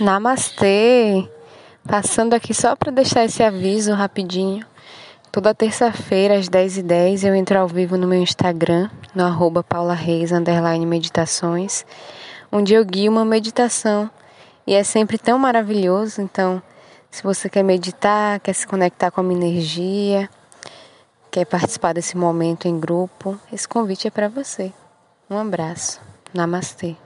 Namastê! Passando aqui só para deixar esse aviso rapidinho. Toda terça-feira, às 10h10, eu entro ao vivo no meu Instagram, no arroba meditações, onde eu guio uma meditação. E é sempre tão maravilhoso, então, se você quer meditar, quer se conectar com a minha energia, quer participar desse momento em grupo, esse convite é para você. Um abraço. Namastê.